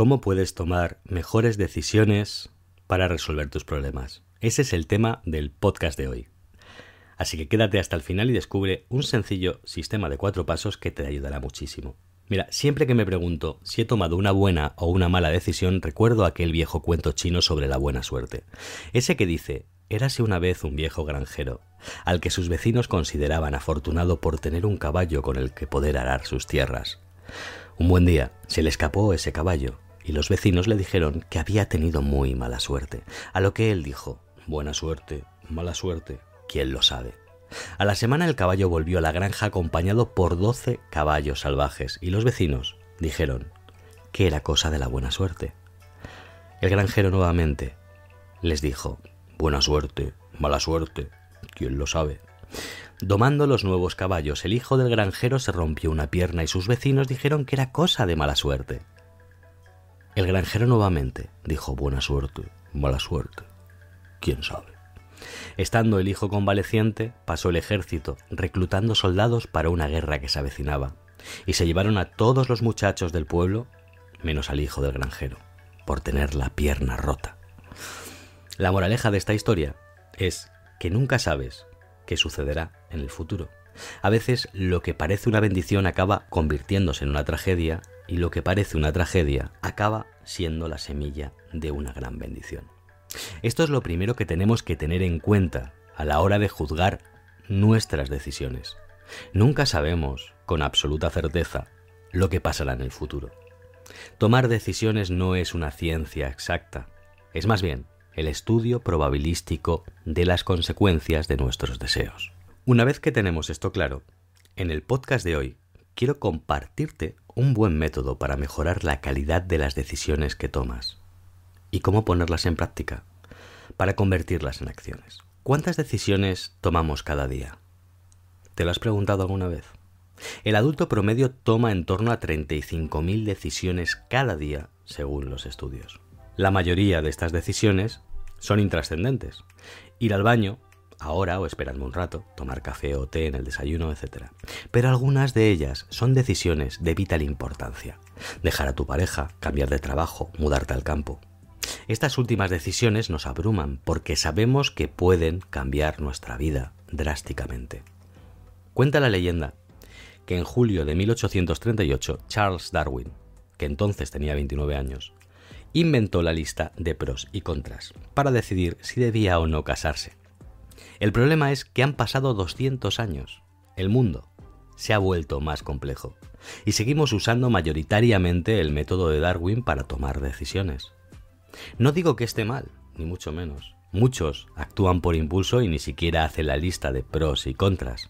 ¿Cómo puedes tomar mejores decisiones para resolver tus problemas? Ese es el tema del podcast de hoy. Así que quédate hasta el final y descubre un sencillo sistema de cuatro pasos que te ayudará muchísimo. Mira, siempre que me pregunto si he tomado una buena o una mala decisión, recuerdo aquel viejo cuento chino sobre la buena suerte. Ese que dice, érase una vez un viejo granjero, al que sus vecinos consideraban afortunado por tener un caballo con el que poder arar sus tierras. Un buen día se le escapó ese caballo, y los vecinos le dijeron que había tenido muy mala suerte, a lo que él dijo, buena suerte, mala suerte, ¿quién lo sabe? A la semana el caballo volvió a la granja acompañado por doce caballos salvajes y los vecinos dijeron que era cosa de la buena suerte. El granjero nuevamente les dijo, buena suerte, mala suerte, ¿quién lo sabe? Domando los nuevos caballos, el hijo del granjero se rompió una pierna y sus vecinos dijeron que era cosa de mala suerte. El granjero nuevamente dijo buena suerte, mala suerte, quién sabe. Estando el hijo convaleciente, pasó el ejército, reclutando soldados para una guerra que se avecinaba, y se llevaron a todos los muchachos del pueblo, menos al hijo del granjero, por tener la pierna rota. La moraleja de esta historia es que nunca sabes qué sucederá en el futuro. A veces lo que parece una bendición acaba convirtiéndose en una tragedia y lo que parece una tragedia acaba siendo la semilla de una gran bendición. Esto es lo primero que tenemos que tener en cuenta a la hora de juzgar nuestras decisiones. Nunca sabemos con absoluta certeza lo que pasará en el futuro. Tomar decisiones no es una ciencia exacta, es más bien el estudio probabilístico de las consecuencias de nuestros deseos. Una vez que tenemos esto claro, en el podcast de hoy quiero compartirte un buen método para mejorar la calidad de las decisiones que tomas y cómo ponerlas en práctica para convertirlas en acciones. ¿Cuántas decisiones tomamos cada día? ¿Te lo has preguntado alguna vez? El adulto promedio toma en torno a 35.000 decisiones cada día, según los estudios. La mayoría de estas decisiones son intrascendentes. Ir al baño, ahora o esperando un rato, tomar café o té en el desayuno, etc. Pero algunas de ellas son decisiones de vital importancia. Dejar a tu pareja, cambiar de trabajo, mudarte al campo. Estas últimas decisiones nos abruman porque sabemos que pueden cambiar nuestra vida drásticamente. Cuenta la leyenda que en julio de 1838 Charles Darwin, que entonces tenía 29 años, inventó la lista de pros y contras para decidir si debía o no casarse. El problema es que han pasado 200 años. El mundo se ha vuelto más complejo y seguimos usando mayoritariamente el método de Darwin para tomar decisiones. No digo que esté mal, ni mucho menos. Muchos actúan por impulso y ni siquiera hacen la lista de pros y contras.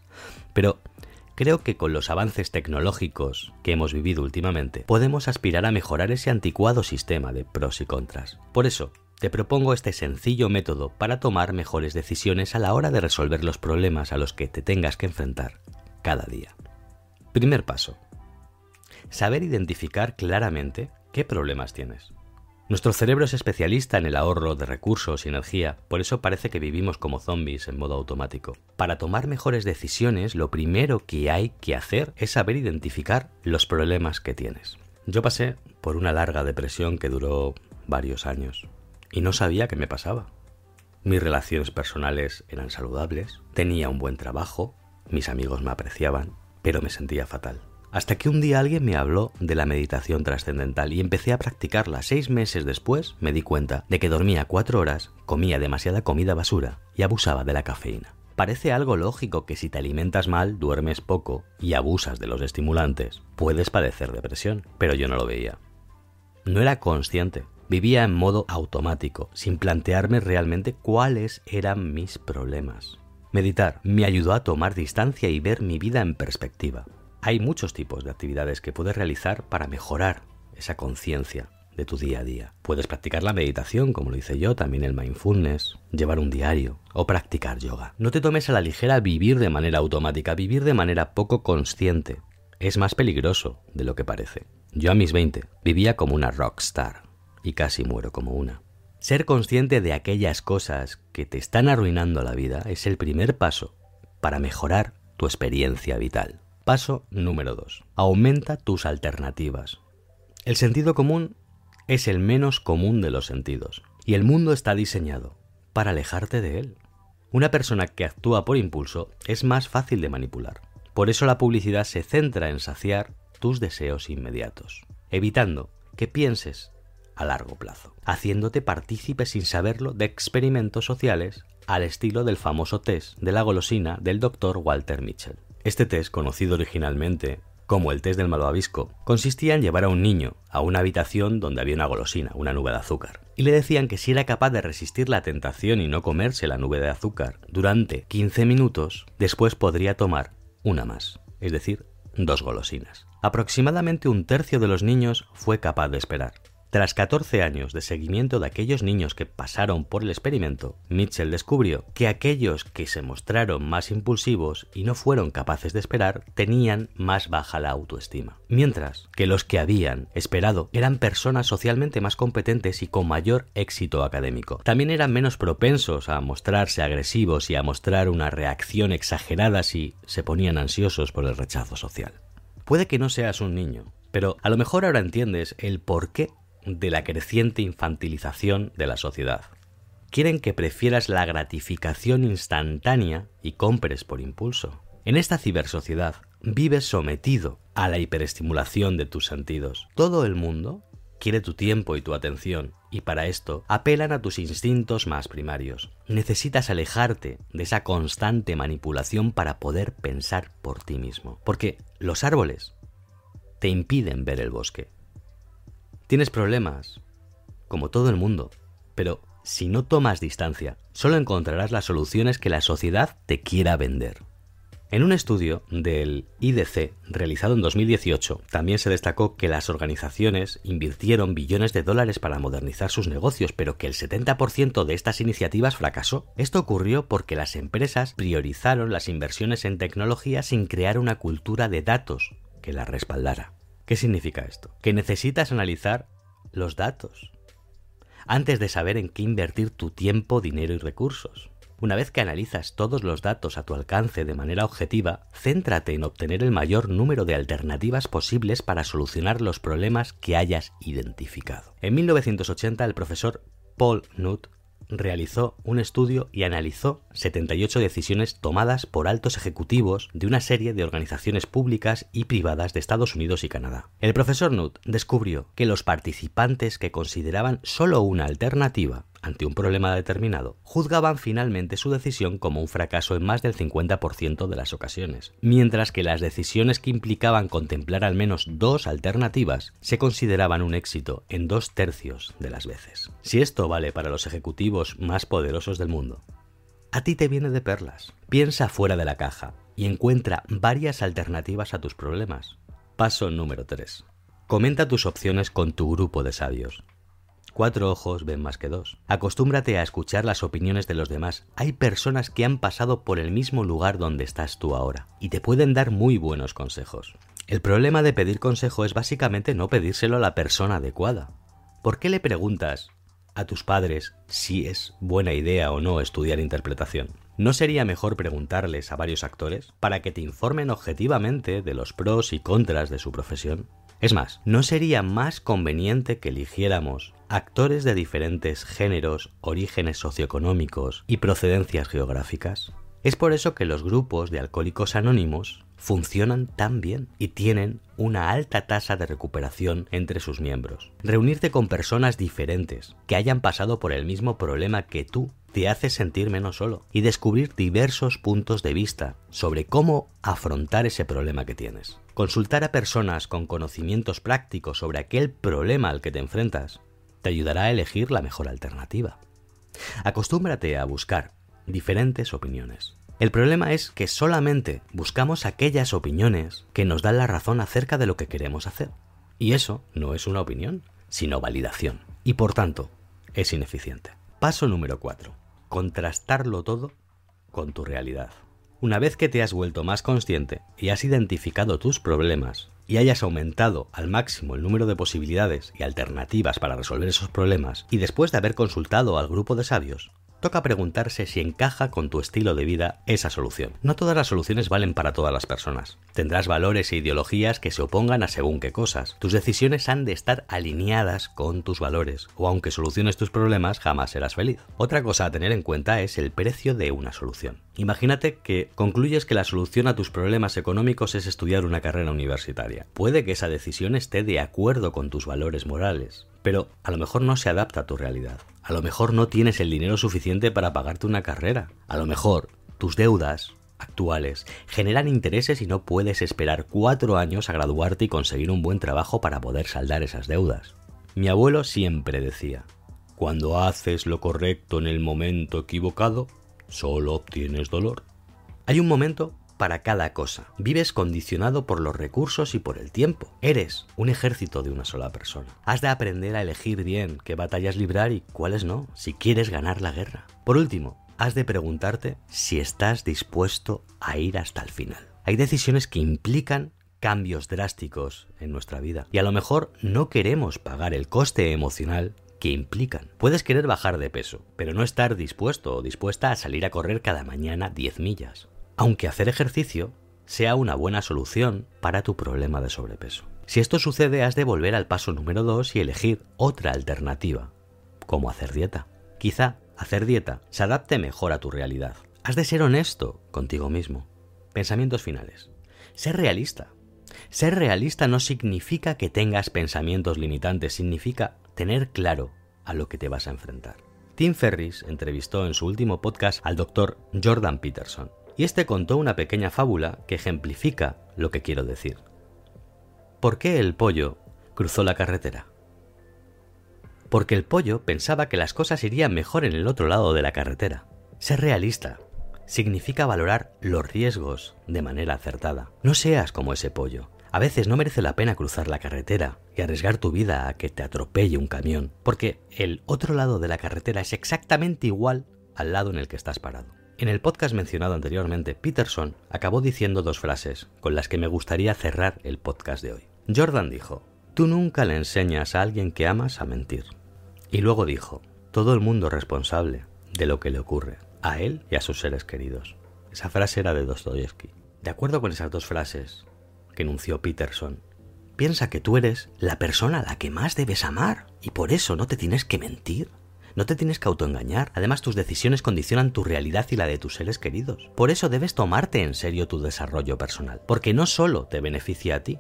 Pero creo que con los avances tecnológicos que hemos vivido últimamente, podemos aspirar a mejorar ese anticuado sistema de pros y contras. Por eso, te propongo este sencillo método para tomar mejores decisiones a la hora de resolver los problemas a los que te tengas que enfrentar cada día. Primer paso. Saber identificar claramente qué problemas tienes. Nuestro cerebro es especialista en el ahorro de recursos y energía, por eso parece que vivimos como zombies en modo automático. Para tomar mejores decisiones, lo primero que hay que hacer es saber identificar los problemas que tienes. Yo pasé por una larga depresión que duró varios años y no sabía qué me pasaba. Mis relaciones personales eran saludables, tenía un buen trabajo, mis amigos me apreciaban, pero me sentía fatal. Hasta que un día alguien me habló de la meditación trascendental y empecé a practicarla. Seis meses después me di cuenta de que dormía cuatro horas, comía demasiada comida basura y abusaba de la cafeína. Parece algo lógico que si te alimentas mal, duermes poco y abusas de los estimulantes, puedes padecer depresión, pero yo no lo veía. No era consciente, vivía en modo automático, sin plantearme realmente cuáles eran mis problemas. Meditar me ayudó a tomar distancia y ver mi vida en perspectiva. Hay muchos tipos de actividades que puedes realizar para mejorar esa conciencia de tu día a día. Puedes practicar la meditación, como lo hice yo, también el mindfulness, llevar un diario o practicar yoga. No te tomes a la ligera vivir de manera automática, vivir de manera poco consciente. Es más peligroso de lo que parece. Yo a mis 20 vivía como una rockstar y casi muero como una. Ser consciente de aquellas cosas que te están arruinando la vida es el primer paso para mejorar tu experiencia vital. Paso número 2. Aumenta tus alternativas. El sentido común es el menos común de los sentidos, y el mundo está diseñado para alejarte de él. Una persona que actúa por impulso es más fácil de manipular. Por eso la publicidad se centra en saciar tus deseos inmediatos, evitando que pienses a largo plazo, haciéndote partícipe sin saberlo de experimentos sociales al estilo del famoso test de la golosina del doctor Walter Mitchell. Este test, conocido originalmente como el test del malvavisco, consistía en llevar a un niño a una habitación donde había una golosina, una nube de azúcar, y le decían que si era capaz de resistir la tentación y no comerse la nube de azúcar durante 15 minutos, después podría tomar una más, es decir, dos golosinas. Aproximadamente un tercio de los niños fue capaz de esperar, tras 14 años de seguimiento de aquellos niños que pasaron por el experimento, Mitchell descubrió que aquellos que se mostraron más impulsivos y no fueron capaces de esperar tenían más baja la autoestima, mientras que los que habían esperado eran personas socialmente más competentes y con mayor éxito académico. También eran menos propensos a mostrarse agresivos y a mostrar una reacción exagerada si se ponían ansiosos por el rechazo social. Puede que no seas un niño, pero a lo mejor ahora entiendes el por qué de la creciente infantilización de la sociedad. Quieren que prefieras la gratificación instantánea y compres por impulso. En esta cibersociedad vives sometido a la hiperestimulación de tus sentidos. Todo el mundo quiere tu tiempo y tu atención, y para esto apelan a tus instintos más primarios. Necesitas alejarte de esa constante manipulación para poder pensar por ti mismo, porque los árboles te impiden ver el bosque. Tienes problemas, como todo el mundo, pero si no tomas distancia, solo encontrarás las soluciones que la sociedad te quiera vender. En un estudio del IDC realizado en 2018 también se destacó que las organizaciones invirtieron billones de dólares para modernizar sus negocios, pero que el 70% de estas iniciativas fracasó. Esto ocurrió porque las empresas priorizaron las inversiones en tecnología sin crear una cultura de datos que las respaldara. ¿Qué significa esto? Que necesitas analizar los datos antes de saber en qué invertir tu tiempo, dinero y recursos. Una vez que analizas todos los datos a tu alcance de manera objetiva, céntrate en obtener el mayor número de alternativas posibles para solucionar los problemas que hayas identificado. En 1980 el profesor Paul Nutt realizó un estudio y analizó 78 decisiones tomadas por altos ejecutivos de una serie de organizaciones públicas y privadas de Estados Unidos y Canadá. El profesor Nutt descubrió que los participantes que consideraban solo una alternativa ante un problema determinado, juzgaban finalmente su decisión como un fracaso en más del 50% de las ocasiones, mientras que las decisiones que implicaban contemplar al menos dos alternativas se consideraban un éxito en dos tercios de las veces. Si esto vale para los ejecutivos más poderosos del mundo, a ti te viene de perlas. Piensa fuera de la caja y encuentra varias alternativas a tus problemas. Paso número 3. Comenta tus opciones con tu grupo de sabios. Cuatro ojos ven más que dos. Acostúmbrate a escuchar las opiniones de los demás. Hay personas que han pasado por el mismo lugar donde estás tú ahora y te pueden dar muy buenos consejos. El problema de pedir consejo es básicamente no pedírselo a la persona adecuada. ¿Por qué le preguntas a tus padres si es buena idea o no estudiar interpretación? ¿No sería mejor preguntarles a varios actores para que te informen objetivamente de los pros y contras de su profesión? Es más, ¿no sería más conveniente que eligiéramos actores de diferentes géneros, orígenes socioeconómicos y procedencias geográficas? Es por eso que los grupos de alcohólicos anónimos funcionan tan bien y tienen una alta tasa de recuperación entre sus miembros. Reunirte con personas diferentes que hayan pasado por el mismo problema que tú te hace sentir menos solo y descubrir diversos puntos de vista sobre cómo afrontar ese problema que tienes. Consultar a personas con conocimientos prácticos sobre aquel problema al que te enfrentas te ayudará a elegir la mejor alternativa. Acostúmbrate a buscar diferentes opiniones. El problema es que solamente buscamos aquellas opiniones que nos dan la razón acerca de lo que queremos hacer. Y eso no es una opinión, sino validación. Y por tanto, es ineficiente. Paso número 4 contrastarlo todo con tu realidad. Una vez que te has vuelto más consciente y has identificado tus problemas y hayas aumentado al máximo el número de posibilidades y alternativas para resolver esos problemas, y después de haber consultado al grupo de sabios, toca preguntarse si encaja con tu estilo de vida esa solución. No todas las soluciones valen para todas las personas. Tendrás valores e ideologías que se opongan a según qué cosas. Tus decisiones han de estar alineadas con tus valores, o aunque soluciones tus problemas, jamás serás feliz. Otra cosa a tener en cuenta es el precio de una solución. Imagínate que concluyes que la solución a tus problemas económicos es estudiar una carrera universitaria. Puede que esa decisión esté de acuerdo con tus valores morales, pero a lo mejor no se adapta a tu realidad. A lo mejor no tienes el dinero suficiente para pagarte una carrera. A lo mejor tus deudas actuales generan intereses y no puedes esperar cuatro años a graduarte y conseguir un buen trabajo para poder saldar esas deudas. Mi abuelo siempre decía, cuando haces lo correcto en el momento equivocado, solo obtienes dolor. Hay un momento para cada cosa. Vives condicionado por los recursos y por el tiempo. Eres un ejército de una sola persona. Has de aprender a elegir bien qué batallas librar y cuáles no, si quieres ganar la guerra. Por último, has de preguntarte si estás dispuesto a ir hasta el final. Hay decisiones que implican cambios drásticos en nuestra vida y a lo mejor no queremos pagar el coste emocional que implican. Puedes querer bajar de peso, pero no estar dispuesto o dispuesta a salir a correr cada mañana 10 millas aunque hacer ejercicio sea una buena solución para tu problema de sobrepeso. Si esto sucede, has de volver al paso número 2 y elegir otra alternativa, como hacer dieta. Quizá hacer dieta se adapte mejor a tu realidad. Has de ser honesto contigo mismo. Pensamientos finales. Ser realista. Ser realista no significa que tengas pensamientos limitantes, significa tener claro a lo que te vas a enfrentar. Tim Ferris entrevistó en su último podcast al doctor Jordan Peterson y este contó una pequeña fábula que ejemplifica lo que quiero decir. ¿Por qué el pollo cruzó la carretera? Porque el pollo pensaba que las cosas irían mejor en el otro lado de la carretera. Ser realista significa valorar los riesgos de manera acertada. No seas como ese pollo. A veces no merece la pena cruzar la carretera y arriesgar tu vida a que te atropelle un camión, porque el otro lado de la carretera es exactamente igual al lado en el que estás parado. En el podcast mencionado anteriormente, Peterson acabó diciendo dos frases con las que me gustaría cerrar el podcast de hoy. Jordan dijo, tú nunca le enseñas a alguien que amas a mentir. Y luego dijo, todo el mundo es responsable de lo que le ocurre, a él y a sus seres queridos. Esa frase era de Dostoyevsky. De acuerdo con esas dos frases que enunció Peterson, piensa que tú eres la persona a la que más debes amar y por eso no te tienes que mentir. No te tienes que autoengañar. Además, tus decisiones condicionan tu realidad y la de tus seres queridos. Por eso debes tomarte en serio tu desarrollo personal, porque no solo te beneficia a ti,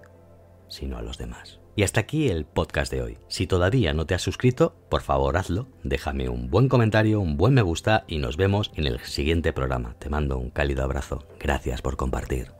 sino a los demás. Y hasta aquí el podcast de hoy. Si todavía no te has suscrito, por favor hazlo, déjame un buen comentario, un buen me gusta y nos vemos en el siguiente programa. Te mando un cálido abrazo. Gracias por compartir.